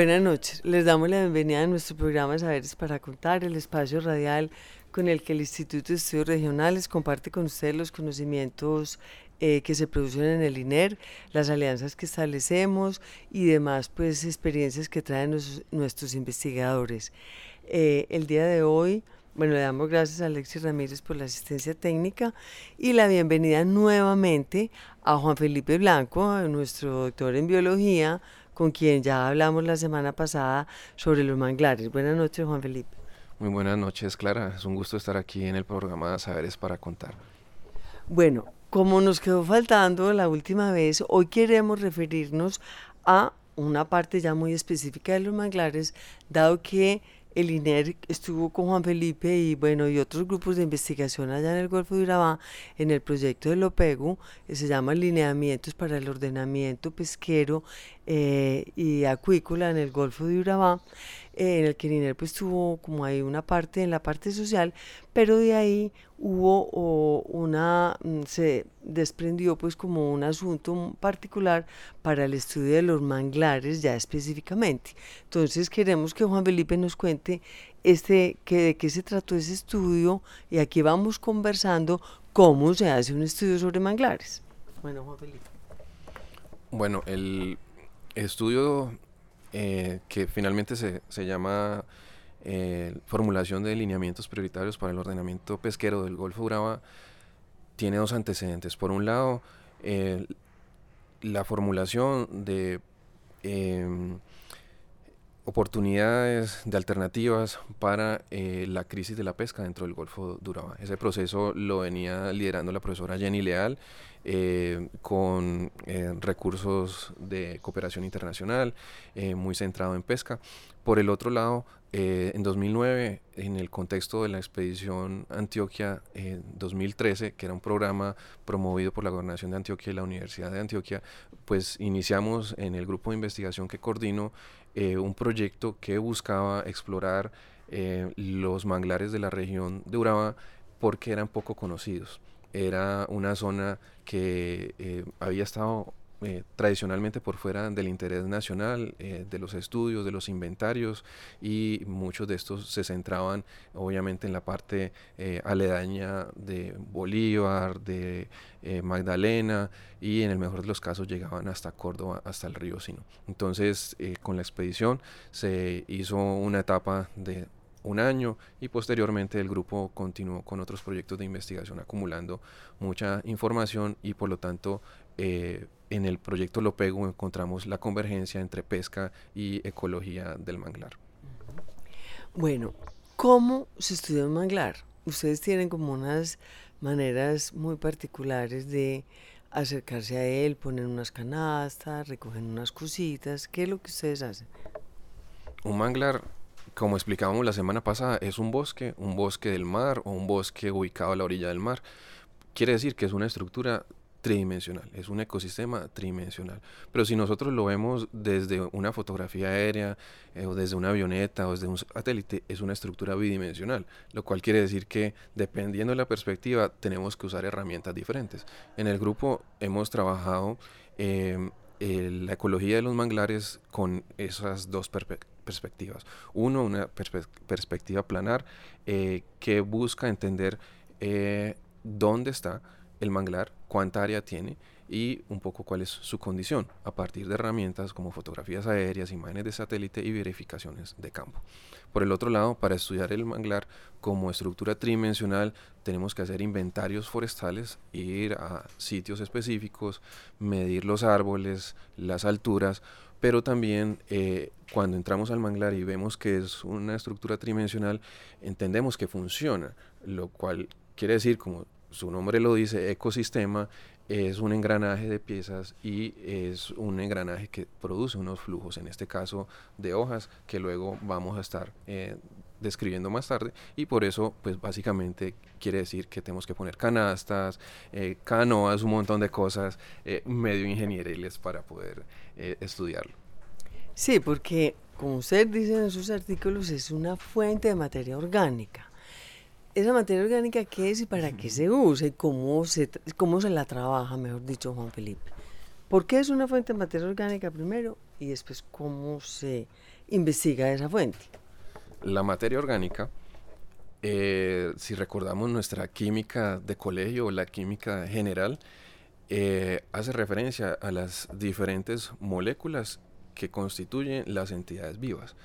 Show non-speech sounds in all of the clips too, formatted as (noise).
Buenas noches, les damos la bienvenida a nuestro programa Saberes para Contar, el espacio radial con el que el Instituto de Estudios Regionales comparte con ustedes los conocimientos eh, que se producen en el INER, las alianzas que establecemos y demás pues experiencias que traen nos- nuestros investigadores. Eh, el día de hoy, bueno, le damos gracias a Alexis Ramírez por la asistencia técnica y la bienvenida nuevamente a Juan Felipe Blanco, nuestro doctor en biología, con quien ya hablamos la semana pasada sobre los manglares. Buenas noches, Juan Felipe. Muy buenas noches, Clara. Es un gusto estar aquí en el programa Saberes para Contar. Bueno, como nos quedó faltando la última vez, hoy queremos referirnos a una parte ya muy específica de los manglares, dado que el INER estuvo con Juan Felipe y bueno, y otros grupos de investigación allá en el Golfo de Urabá en el proyecto del OPEGU, que se llama Lineamientos para el Ordenamiento Pesquero eh, y Acuícola en el Golfo de Urabá, eh, en el que el INER pues tuvo como ahí una parte en la parte social, pero de ahí hubo o, una, mm, se desprendió pues como un asunto particular para el estudio de los manglares ya específicamente. Entonces queremos que Juan Felipe nos cuente este, que, de qué se trató ese estudio y aquí vamos conversando cómo se hace un estudio sobre manglares. Bueno, Juan Felipe. Bueno, el estudio eh, que finalmente se, se llama eh, Formulación de lineamientos prioritarios para el ordenamiento pesquero del Golfo de Urabá tiene dos antecedentes. Por un lado, eh, la formulación de em, oportunidades de alternativas para eh, la crisis de la pesca dentro del Golfo de Urabá. Ese proceso lo venía liderando la profesora Jenny Leal eh, con eh, recursos de cooperación internacional, muy centrado en pesca. Por el otro lado, en 2009, en el contexto de la expedición Antioquia eh, 2013, que era un programa promovido por la Gobernación de Antioquia y la Universidad de Antioquia, pues iniciamos en el grupo de investigación que coordino eh, un proyecto que buscaba explorar eh, los manglares de la región de Urabá porque eran poco conocidos. Era una zona que eh, había estado eh, tradicionalmente por fuera del interés nacional, eh, de los estudios, de los inventarios, y muchos de estos se centraban obviamente en la parte eh, aledaña de Bolívar, de Magdalena, y en el mejor de los casos llegaban hasta Córdoba, hasta el río Sino. Entonces, con la expedición se hizo una etapa de un año y posteriormente el grupo continuó con otros proyectos de investigación acumulando mucha información y por lo tanto en el proyecto Lopego encontramos la convergencia entre pesca y ecología del manglar. Bueno, ¿cómo se estudia un manglar? Ustedes tienen como unas maneras muy particulares de acercarse a él, poner unas canastas, recogen unas cositas. ¿Qué es lo que ustedes hacen? Un manglar, como explicábamos la semana pasada, es un bosque, un bosque del mar o un bosque ubicado a la orilla del mar. Quiere decir que es una estructura tridimensional, es un ecosistema tridimensional. Pero si nosotros lo vemos desde una fotografía aérea eh, o desde una avioneta o desde un satélite, es una estructura bidimensional, lo cual quiere decir que dependiendo de la perspectiva tenemos que usar herramientas diferentes. En el grupo hemos trabajado eh, eh, la ecología de los manglares con esas dos perpe- perspectivas. Uno, una perspe- perspectiva planar eh, que busca entender eh, dónde está el manglar, cuánta área tiene y un poco cuál es su condición a partir de herramientas como fotografías aéreas, imágenes de satélite y verificaciones de campo. Por el otro lado, para estudiar el manglar como estructura tridimensional, tenemos que hacer inventarios forestales, ir a sitios específicos, medir los árboles, las alturas, pero también eh, cuando entramos al manglar y vemos que es una estructura tridimensional, entendemos que funciona, lo cual quiere decir, como su nombre lo dice, ecosistema, es un engranaje de piezas y es un engranaje que produce unos flujos, en este caso de hojas, que luego vamos a estar eh, describiendo más tarde y por eso pues básicamente quiere decir que tenemos que poner canastas, eh, canoas, un montón de cosas eh, medio ingenieriles para poder eh, estudiarlo. Sí, porque como usted dice en sus artículos es una fuente de materia orgánica. ¿Esa materia orgánica qué es y para qué se usa y cómo se, cómo se la trabaja, mejor dicho, Juan Felipe? ¿Por qué es una fuente de materia orgánica primero y después cómo se investiga esa fuente? la materia orgánica, eh, si recordamos nuestra química de colegio o la química general, eh, hace referencia a las diferentes moléculas que constituyen las entidades vivas.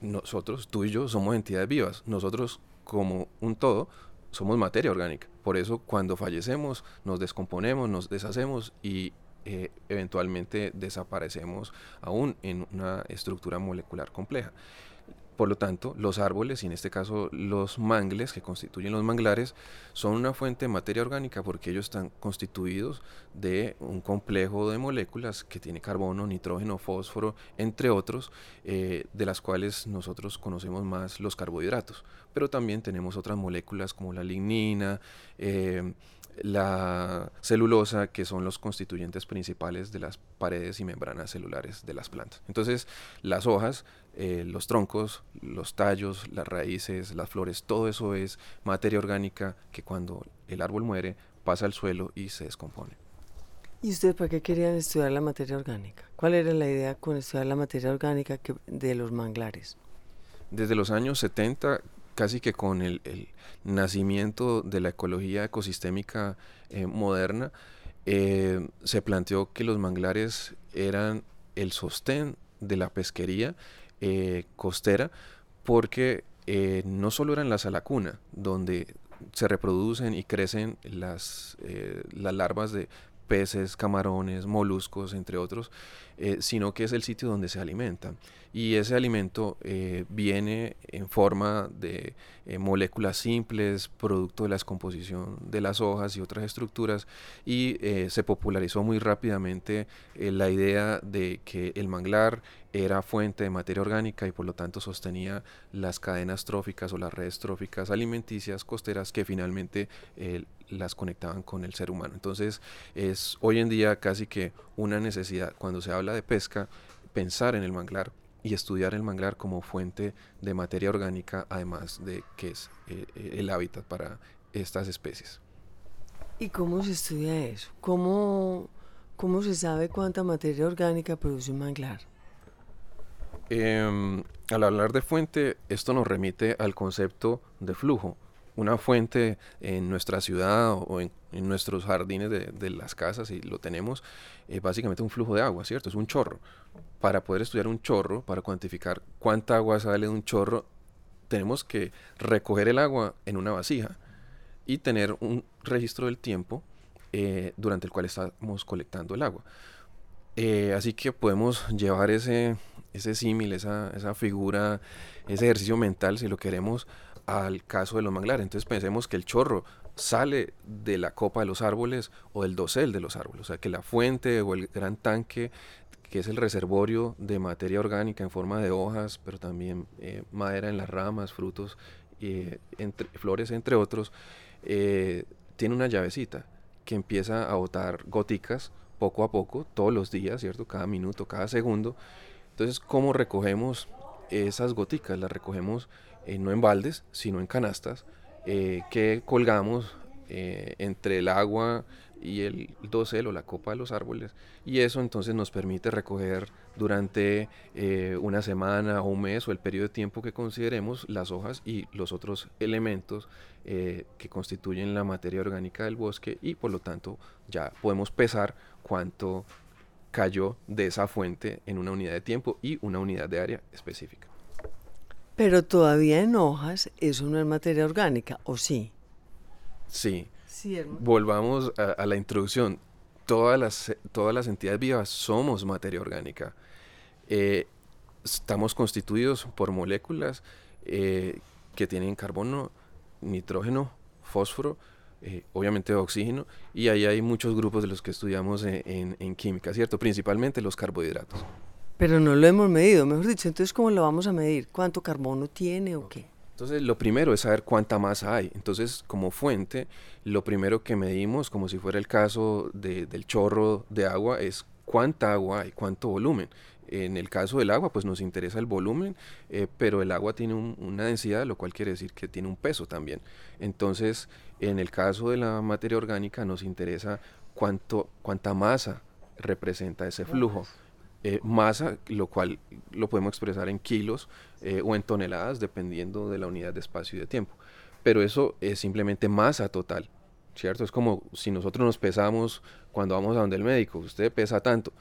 Nosotros, tú y yo, somos entidades vivas. Nosotros, como un todo, somos materia orgánica. Por eso, cuando fallecemos, nos descomponemos, nos deshacemos y eh, eventualmente desaparecemos aún en una estructura molecular compleja. Por lo tanto, los árboles, y en este caso los mangles que constituyen los manglares, son una fuente de materia orgánica porque ellos están constituidos de un complejo de moléculas que tiene carbono, nitrógeno, fósforo, entre otros, eh, de las cuales nosotros conocemos más los carbohidratos. Pero también tenemos otras moléculas como la lignina, eh, la celulosa, que son los constituyentes principales de las paredes y membranas celulares de las plantas. Entonces, las hojas, eh, los troncos, los tallos, las raíces, las flores, todo eso es materia orgánica que cuando el árbol muere pasa al suelo y se descompone. ¿Y ustedes para qué querían estudiar la materia orgánica? ¿Cuál era la idea con estudiar la materia orgánica de los manglares? Desde los años 70 casi que con el, nacimiento de la ecología ecosistémica eh, moderna, eh, se planteó que los manglares eran el sostén de la pesquería eh, costera, porque no solo eran la salacuna, donde se reproducen y crecen las, las larvas de peces, camarones, moluscos, entre otros, eh, sino que es el sitio donde se alimentan. Y ese alimento eh, viene en forma de eh, moléculas simples, producto de la descomposición de las hojas y otras estructuras, y se popularizó muy rápidamente la idea de que el manglar era fuente de materia orgánica y por lo tanto sostenía las cadenas tróficas o las redes tróficas alimenticias costeras que finalmente las conectaban con el ser humano. Entonces es hoy en día casi que una necesidad cuando se habla de pesca pensar en el manglar y estudiar el manglar como fuente de materia orgánica, además de que es eh, el hábitat para estas especies. ¿Y cómo se estudia eso? ¿Cómo, cómo se sabe cuánta materia orgánica produce un manglar? Em, al hablar de fuente, esto nos remite al concepto de flujo una fuente en nuestra ciudad o en, nuestros jardines de, las casas, y lo tenemos, es básicamente un flujo de agua, ¿cierto? Es un chorro. Para poder estudiar un chorro, para cuantificar cuánta agua sale de un chorro, tenemos que recoger el agua en una vasija y tener un registro del tiempo eh, durante el cual estamos colectando el agua. Eh, así que podemos llevar ese, ese símil, esa, esa figura, ese ejercicio mental, si lo queremos, al caso de los manglares. Entonces pensemos que el chorro sale de la copa de los árboles o del dosel de los árboles. O sea, que la fuente o el gran tanque, que es el reservorio de materia orgánica en forma de hojas, pero también eh, madera en las ramas, frutos, eh, flores, entre otros, tiene una llavecita que empieza a botar goticas poco a poco, todos los días, ¿cierto? Cada minuto, cada segundo. Entonces, ¿cómo recogemos esas goticas? Las recogemos eh, no en baldes, sino en canastas, eh, que colgamos eh, entre el agua y el dosel o la copa de los árboles y eso entonces nos permite recoger durante una semana o un mes o el periodo de tiempo que consideremos las hojas y los otros elementos que constituyen la materia orgánica del bosque y por lo tanto ya podemos pesar cuánto cayó de esa fuente en una unidad de tiempo y una unidad de área específica. Pero todavía en hojas eso no es materia orgánica, ¿o sí? Sí. Volvamos a, la introducción. Todas las, todas las entidades vivas somos materia orgánica. eh, estamos constituidos por moléculas eh, que tienen carbono, nitrógeno, fósforo, eh, obviamente oxígeno, y ahí hay muchos grupos de los que estudiamos en, en, química, ¿cierto? Principalmente los carbohidratos. Pero no lo hemos medido, mejor dicho, entonces ¿cómo lo vamos a medir? ¿Cuánto carbono tiene o qué? Entonces, lo primero es saber cuánta masa hay. Entonces, como fuente, lo primero que medimos, como si fuera el caso del chorro de agua, es cuánta agua hay, cuánto volumen. En el caso del agua, pues nos interesa el volumen, eh, pero el agua tiene una densidad, lo cual quiere decir que tiene un peso también. Entonces, en el caso de la materia orgánica, nos interesa cuánto, cuánta masa representa ese flujo. Eh, masa, lo cual lo podemos expresar en kilos eh, o en toneladas, dependiendo de la unidad de espacio y de tiempo. Pero eso es simplemente masa total, ¿cierto? Es como si nosotros nos pesamos cuando vamos a donde el médico, usted pesa tanto,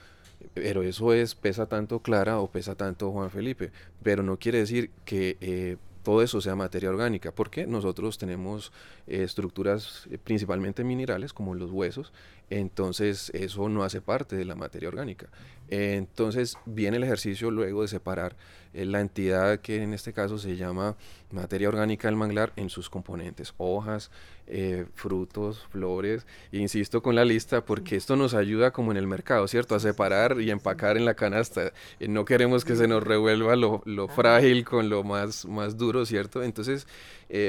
pero eso es pesa tanto Clara o pesa tanto Juan Felipe, pero no quiere decir que eh, todo eso sea materia orgánica, porque nosotros tenemos estructuras principalmente minerales como los huesos, entonces eso no hace parte de la materia orgánica. Entonces viene el ejercicio luego de separar eh, la entidad que en este caso se llama materia orgánica del manglar en sus componentes, hojas, eh, frutos, flores, insisto con la lista porque esto nos ayuda como en el mercado, ¿cierto? A separar y empacar en la canasta. Eh, no queremos que se nos revuelva lo, lo, frágil con lo más, más duro, ¿cierto? Entonces,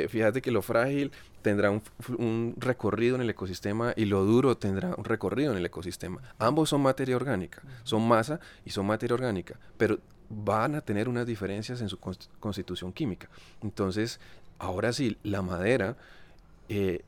fíjate que lo frágil tendrá un, recorrido en el ecosistema y lo duro tendrá un recorrido en el ecosistema. Ambos son materia orgánica, son masa y son materia orgánica, pero van a tener unas diferencias en su constitución química. Entonces, ahora sí, la madera eh,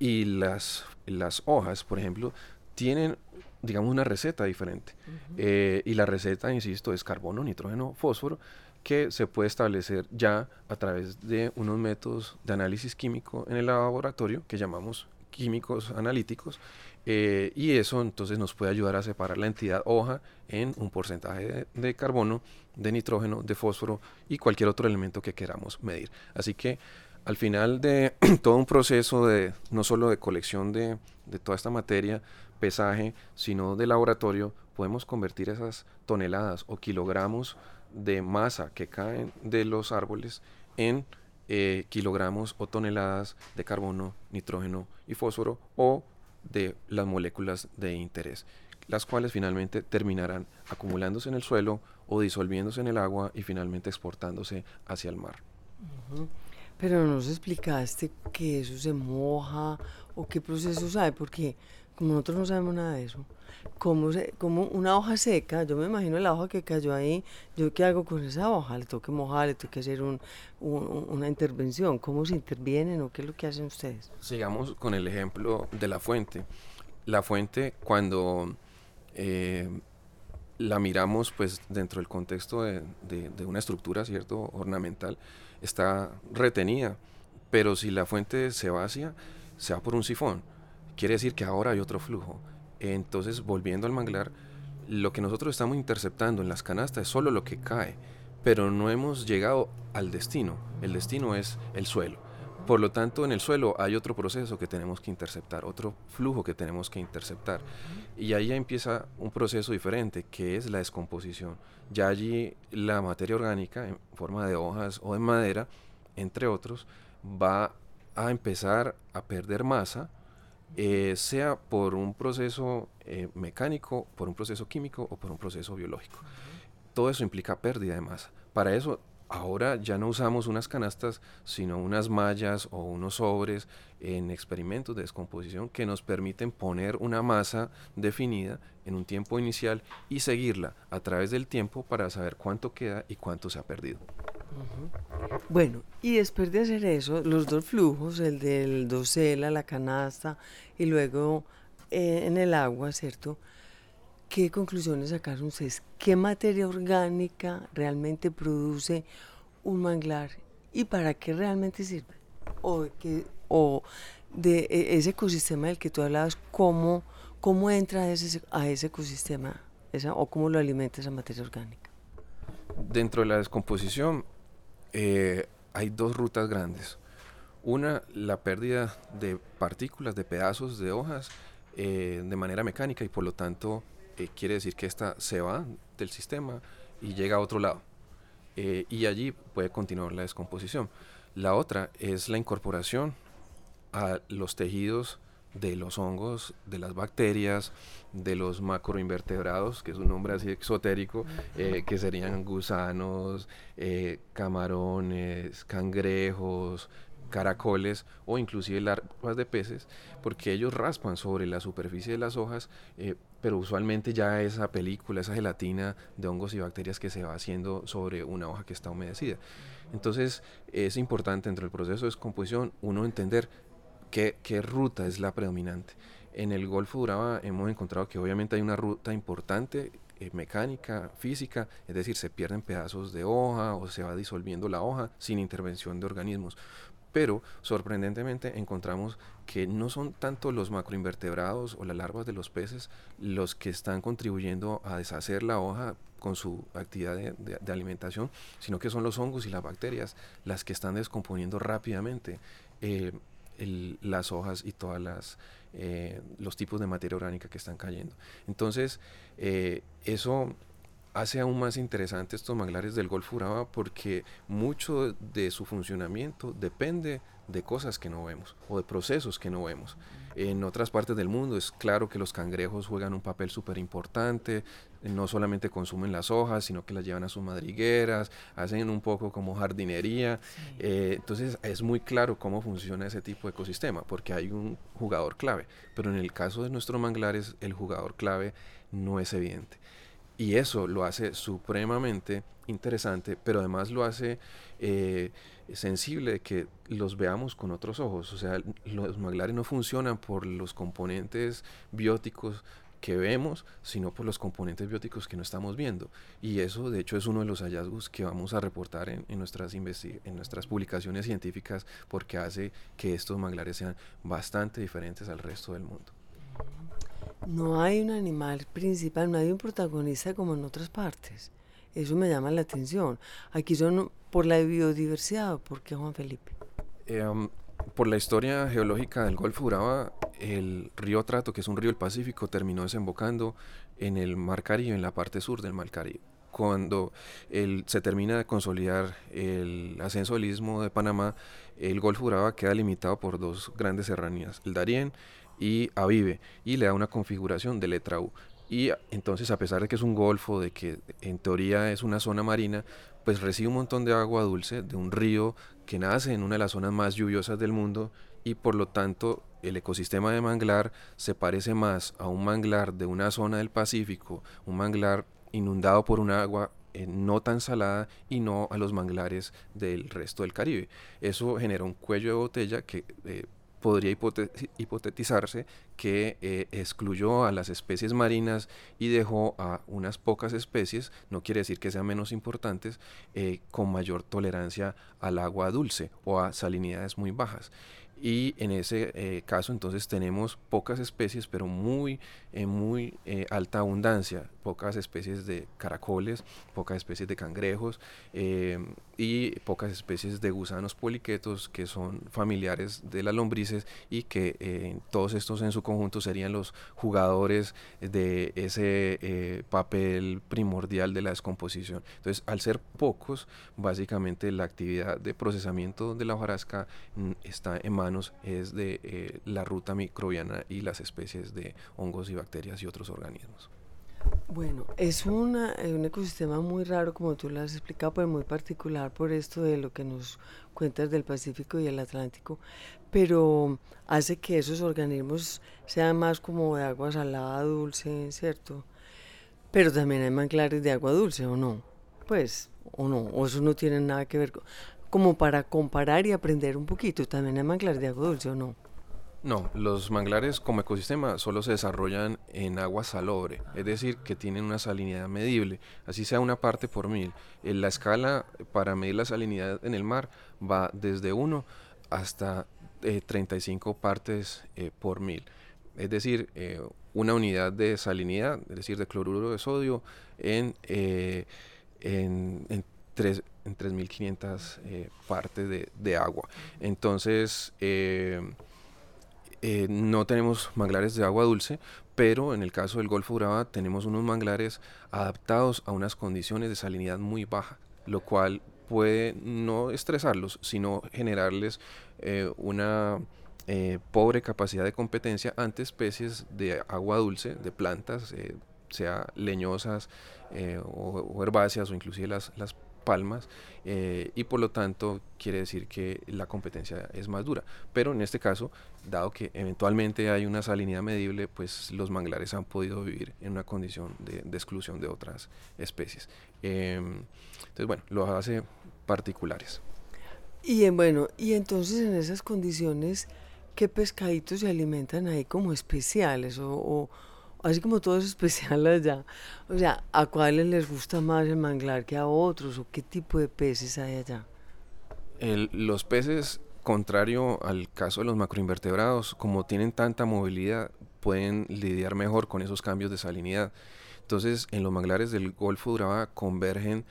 y las, las hojas, por ejemplo, tienen digamos una receta diferente. Eh, y la receta, insisto, es carbono, nitrógeno, fósforo, que se puede establecer ya a través de unos métodos de análisis químico en el laboratorio que llamamos químicos analíticos eh, y eso entonces nos puede ayudar a separar la entidad hoja en un porcentaje de, carbono, de nitrógeno, de fósforo y cualquier otro elemento que queramos medir. Así que al final de (clears throat) todo un proceso de no solo de colección de, de toda esta materia, pesaje, sino de laboratorio, podemos convertir esas toneladas o kilogramos de masa que caen de los árboles en eh, kilogramos o toneladas de carbono, nitrógeno y fósforo o de las moléculas de interés, las cuales finalmente terminarán acumulándose en el suelo o disolviéndose en el agua y finalmente exportándose hacia el mar. Pero no nos explicaste que eso se moja o qué procesos hay, porque como nosotros no sabemos nada de eso, como, como una hoja seca, yo me imagino la hoja que cayó ahí, yo qué hago con esa hoja, le tengo que mojar, le tengo que hacer un, una intervención, ¿cómo se intervienen o qué es lo que hacen ustedes? Sigamos con el ejemplo de la fuente. La fuente cuando eh, la miramos pues dentro del contexto de, de, una estructura, ¿cierto? Ornamental, está retenida, pero si la fuente se vacía, se va por un sifón. Quiere decir que ahora hay otro flujo entonces, volviendo al manglar, lo que nosotros estamos interceptando en las canastas es solo lo que cae, pero no hemos llegado al destino. El destino es el suelo. Por lo tanto, en el suelo hay otro proceso que tenemos que interceptar, otro flujo que tenemos que interceptar. Y ahí ya empieza un proceso diferente, que es la descomposición. Ya allí la materia orgánica, en forma de hojas o de madera, entre otros, va a empezar a perder masa eh, sea por un proceso eh, mecánico, por un proceso químico o por un proceso biológico. Todo eso implica pérdida de masa. Para eso, ahora ya no usamos unas canastas, sino unas mallas o unos sobres en experimentos de descomposición que nos permiten poner una masa definida en un tiempo inicial y seguirla a través del tiempo para saber cuánto queda y cuánto se ha perdido. Bueno, y después de hacer eso, los dos flujos, el del dosel la canasta y luego eh, en el agua, ¿cierto? ¿Qué conclusiones sacaron ustedes? ¿Qué materia orgánica realmente produce un manglar y para qué realmente sirve? O, que, o de e, ese ecosistema del que tú hablabas, ¿cómo, cómo entra a ese, a ese ecosistema o cómo lo alimenta esa materia orgánica? Dentro de la descomposición, eh, hay dos rutas grandes. Una, la pérdida de partículas, de pedazos de hojas eh, de manera mecánica y por lo tanto eh, quiere decir que esta se va del sistema y llega a otro lado. Y allí puede continuar la descomposición. La otra es la incorporación a los tejidos de los hongos, de las bacterias, de los macroinvertebrados, que es un nombre así exotérico, eh, que serían gusanos, eh, camarones, cangrejos, caracoles o inclusive larvas de peces, porque ellos raspan sobre la superficie de las hojas, eh, pero usualmente ya esa película, esa gelatina de hongos y bacterias que se va haciendo sobre una hoja que está humedecida. Entonces es importante dentro del proceso de descomposición uno entender qué, qué ruta es la predominante. En el Golfo Duraba hemos encontrado que obviamente hay una ruta importante eh, mecánica, física, es decir, se pierden pedazos de hoja o se va disolviendo la hoja sin intervención de organismos pero sorprendentemente encontramos que no son tanto los macroinvertebrados o las larvas de los peces los que están contribuyendo a deshacer la hoja con su actividad de, alimentación, sino que son los hongos y las bacterias las que están descomponiendo rápidamente eh, las hojas y todas las eh, los tipos de materia orgánica que están cayendo. Entonces, eh, eso hace aún más interesante estos manglares del Golfo Urabá porque mucho de su funcionamiento depende de cosas que no vemos o de procesos que no vemos. En otras partes del mundo es claro que los cangrejos juegan un papel súper importante, no solamente consumen las hojas, sino que las llevan a sus madrigueras, hacen un poco como jardinería. Eh, entonces es muy claro cómo funciona ese tipo de ecosistema, porque hay un jugador clave. Pero en el caso de nuestros manglares, el jugador clave no es evidente. Y eso lo hace supremamente interesante, pero además lo hace eh, sensible de que los veamos con otros ojos. O sea, los maglares no funcionan por los componentes bióticos que vemos, sino por los componentes bióticos que no estamos viendo. Y eso, de hecho, es uno de los hallazgos que vamos a reportar en, en nuestras, en nuestras publicaciones científicas, porque hace que estos manglares sean bastante diferentes al resto del mundo. No hay un animal principal, no hay un protagonista como en otras partes. Eso me llama la atención. Aquí son por la biodiversidad, ¿por qué Juan Felipe? Um, por la historia geológica del Golfo Urabá, el río Trato, que es un río del Pacífico, terminó desembocando en el Mar Caribe, en la parte sur del Mar Caribe. Cuando se termina de consolidar el ascenso del istmo de Panamá, el Golfo Urabá queda limitado por dos grandes serranías, el Darién y Avive y le da una configuración de letra U. Y entonces, a pesar de que es un golfo, de que en teoría es una zona marina, pues recibe un montón de agua dulce de un río que nace en una de las zonas más lluviosas del mundo y por lo tanto el ecosistema de manglar se parece más a un manglar de una zona del Pacífico, un manglar inundado por un agua eh, no tan salada y no a los manglares del resto del Caribe. Eso genera un cuello de botella que eh, podría hipotetizarse que eh, excluyó a las especies marinas y dejó a unas pocas especies, no quiere decir que sean menos importantes, eh, con mayor tolerancia al agua dulce o a salinidades muy bajas y en ese eh, caso entonces tenemos pocas especies pero muy en muy eh, alta abundancia. Pocas especies de caracoles pocas especies de cangrejos eh, y pocas especies de gusanos poliquetos que son familiares de las lombrices y que todos estos en su conjunto serían los jugadores de ese papel primordial de la descomposición. Entonces al ser pocos básicamente la actividad de procesamiento de la hojarasca mm, está en es de eh, la ruta microbiana y las especies de hongos y bacterias y otros organismos. Bueno, es una, eh, un ecosistema muy raro, como tú lo has explicado, pero muy particular por esto de lo que nos cuentas del Pacífico y el Atlántico, pero hace que esos organismos sean más como de agua salada, dulce, ¿cierto? Pero también hay manglares de agua dulce, ¿o no? Pues, o no, o eso no tiene nada que ver con como para comparar y aprender un poquito. También hay manglares de agua dulce o no. No, los manglares como ecosistema solo se desarrollan en agua salobre, es decir, que tienen una salinidad medible, así sea una parte por mil. En la escala para medir la salinidad en el mar va desde 1 hasta 35 eh, partes eh, por mil. Es decir, eh, una unidad de salinidad, es decir, de cloruro de sodio en, en, en tres, en 3.500 eh, partes de, agua. Entonces, eh, eh, no tenemos manglares de agua dulce, pero en el caso del Golfo Urabá tenemos unos manglares adaptados a unas condiciones de salinidad muy baja, lo cual puede no estresarlos, sino generarles eh, una pobre capacidad de competencia ante especies de agua dulce, de plantas, sea leñosas o, herbáceas o inclusive las, las palmas eh, y por lo tanto quiere decir que la competencia es más dura. Pero en este caso, dado que eventualmente hay una salinidad medible, pues los manglares han podido vivir en una condición de, exclusión de otras especies. Em, entonces, bueno, lo hace particulares. Y bueno, y entonces en esas condiciones, ¿qué pescaditos se alimentan ahí como especiales o así como todo es especial allá, o sea, ¿a cuáles les gusta más el manglar que a otros o qué tipo de peces hay allá? los peces, contrario al caso de los macroinvertebrados, como tienen tanta movilidad, pueden lidiar mejor con esos cambios de salinidad. Entonces, en los manglares del Golfo de Urabá convergen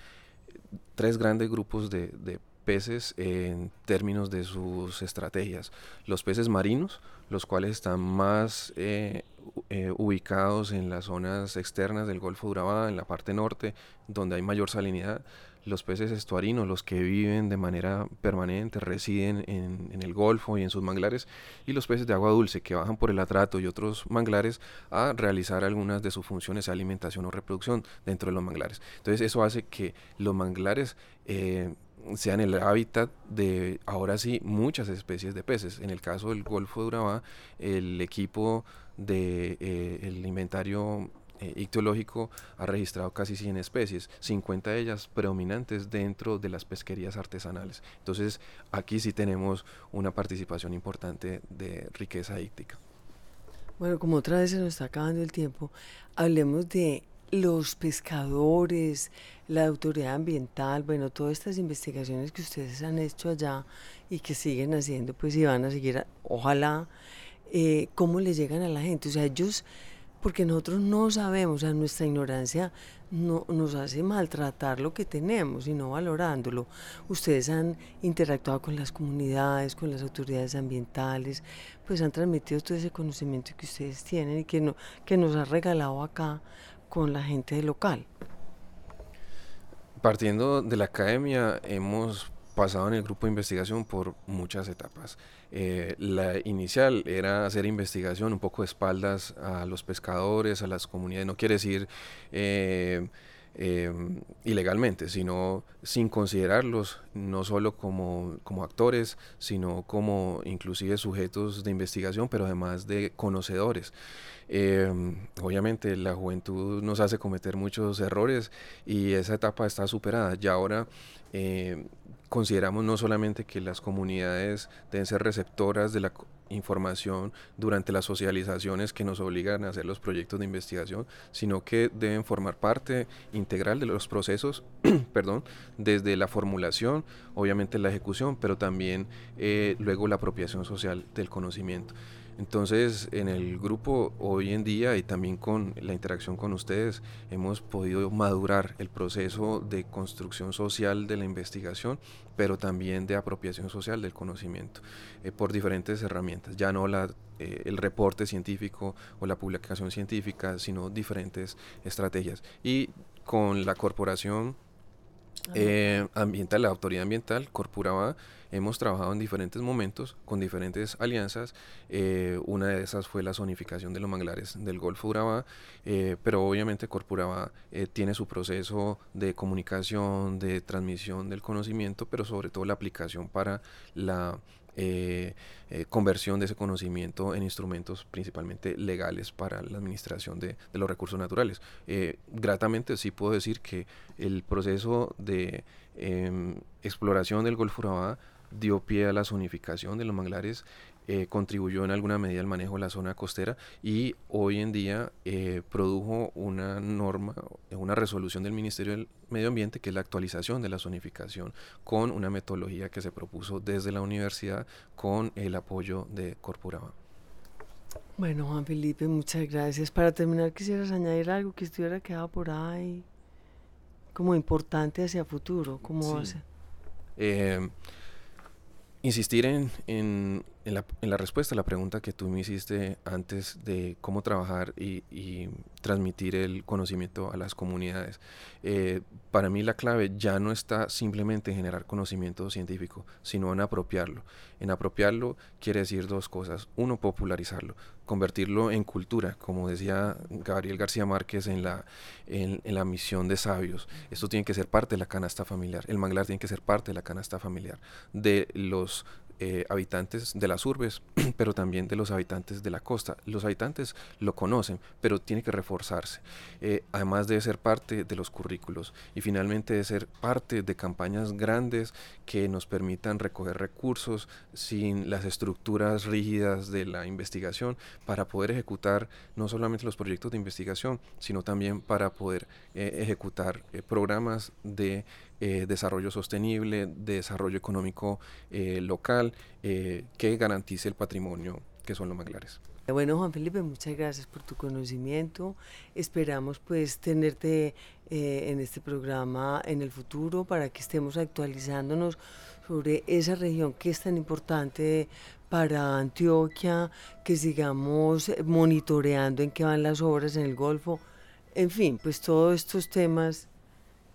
tres grandes grupos de, de peces en términos de sus estrategias. Los peces marinos, los cuales están más eh, eh, ubicados en las zonas externas del Golfo de Urabá, en la parte norte, donde hay mayor salinidad. Los peces estuarinos, los que viven de manera permanente, residen en, el Golfo y en sus manglares, y los peces de agua dulce, que bajan por el atrato y otros manglares a realizar algunas de sus funciones de alimentación o reproducción dentro de los manglares. Entonces eso hace que los manglares eh, sean el hábitat de ahora sí muchas especies de peces. En el caso del Golfo de Urabá, el equipo del de, eh, inventario eh, ictiológico ha registrado casi 100 especies, 50 de ellas predominantes dentro de las pesquerías artesanales. Entonces aquí sí tenemos una participación importante de riqueza íctica. Bueno, como otra vez se nos está acabando el tiempo, hablemos de los pescadores, la autoridad ambiental, bueno, todas estas investigaciones que ustedes han hecho allá y que siguen haciendo, pues y van a seguir, ojalá, eh, cómo le llegan a la gente. O sea, ellos, porque nosotros no sabemos, o sea, nuestra ignorancia no, nos hace maltratar lo que tenemos y no valorándolo. Ustedes han interactuado con las comunidades, con las autoridades ambientales, pues han transmitido todo ese conocimiento que ustedes tienen y que, no, que nos ha regalado acá con la gente local? Partiendo de la academia, hemos pasado en el grupo de investigación por muchas etapas. Eh, la inicial era hacer investigación un poco de espaldas a los pescadores, a las comunidades. No quiere decir eh, eh, ilegalmente, sino sin considerarlos no solo como, como, actores, sino como inclusive sujetos de investigación, pero además de conocedores. Eh, obviamente la juventud nos hace cometer muchos errores y esa etapa está superada. Ya ahora eh, consideramos no solamente que las comunidades deben ser receptoras de la información durante las socializaciones que nos obligan a hacer los proyectos de investigación, sino que deben formar parte integral de los procesos, (clears throat) perdón, desde la formulación, obviamente la ejecución, pero también eh, luego la apropiación social del conocimiento. Entonces, en el grupo hoy en día y también con la interacción con ustedes, hemos podido madurar el proceso de construcción social de la investigación, pero también de apropiación social del conocimiento eh, por diferentes herramientas. Ya no la, eh, el reporte científico o la publicación científica, sino diferentes estrategias. Y con la corporación eh, ambiental, la autoridad ambiental, Corpuraba, hemos trabajado en diferentes momentos con diferentes alianzas. Eh, una de esas fue la zonificación de los manglares del Golfo Urabá, eh, pero obviamente Corpuraba eh, tiene su proceso de comunicación, de transmisión del conocimiento, pero sobre todo la aplicación para la eh, conversión de ese conocimiento en instrumentos principalmente legales para la administración de, los recursos naturales. Gratamente sí puedo decir que el proceso de em, exploración del Golfo Urabá dio pie a la zonificación de los manglares eh, contribuyó en alguna medida al manejo de la zona costera y hoy en día eh, produjo una norma, una resolución del Ministerio del Medio Ambiente que es la actualización de la zonificación con una metodología que se propuso desde la universidad con el apoyo de Corporaba. Bueno, Juan Felipe, muchas gracias. Para terminar, quisieras añadir algo que estuviera quedado por ahí como importante hacia futuro. ¿Cómo sí. Eh, insistir en, en, la, respuesta a la pregunta que tú me hiciste antes de cómo trabajar y, transmitir el conocimiento a las comunidades, eh, para mí la clave ya no está simplemente en generar conocimiento científico, sino en apropiarlo. En apropiarlo quiere decir dos cosas. Uno, popularizarlo, convertirlo en cultura, como decía Gabriel García Márquez en la, en, en la misión de sabios. Esto tiene que ser parte de la canasta familiar. El manglar tiene que ser parte de la canasta familiar de los eh, habitantes de las urbes, (clears throat) pero también de los habitantes de la costa. Los habitantes lo conocen, pero tiene que reforzarse, eh, además de ser parte de los currículos y finalmente de ser parte de campañas grandes que nos permitan recoger recursos sin las estructuras rígidas de la investigación para poder ejecutar no solamente los proyectos de investigación, sino también para poder eh, ejecutar programas de eh, desarrollo sostenible, de desarrollo económico eh, local, eh, que garantice el patrimonio que son los manglares. Bueno, Juan Felipe, muchas gracias por tu conocimiento. Esperamos pues tenerte en este programa en el futuro para que estemos actualizándonos sobre esa región que es tan importante para Antioquia, que sigamos monitoreando en qué van las obras en el Golfo. En fin, pues todos estos temas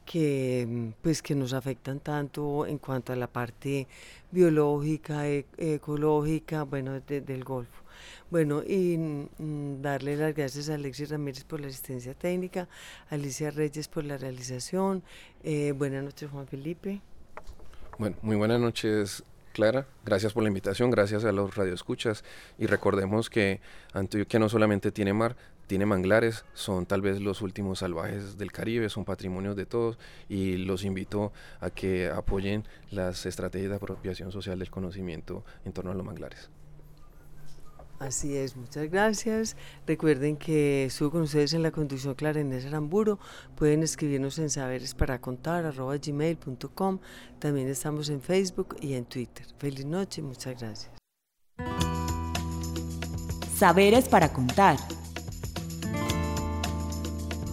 que, mm, pues, que nos afectan tanto en cuanto a la parte biológica, e, ecológica, bueno, del Golfo. Bueno, y mm, darle las gracias a Alexis Ramírez por la asistencia técnica, Alicia Reyes por la realización. Eh, buenas noches, Juan Felipe. Bueno, muy buenas noches, Clara. Gracias por la invitación, gracias a los radioescuchas. Y recordemos que Antioquia no solamente tiene mar, tiene manglares, son tal vez los últimos salvajes del Caribe, son patrimonios de todos y los invito a que apoyen las estrategias de apropiación social del conocimiento en torno a los manglares. Así es, muchas gracias. Recuerden que estuve con ustedes en la conducción Clara Inés Aramburo. Pueden escribirnos en saberes para contar arroba gmail.com. También estamos en Facebook y en Twitter. Feliz noche, muchas gracias. Saberes para contar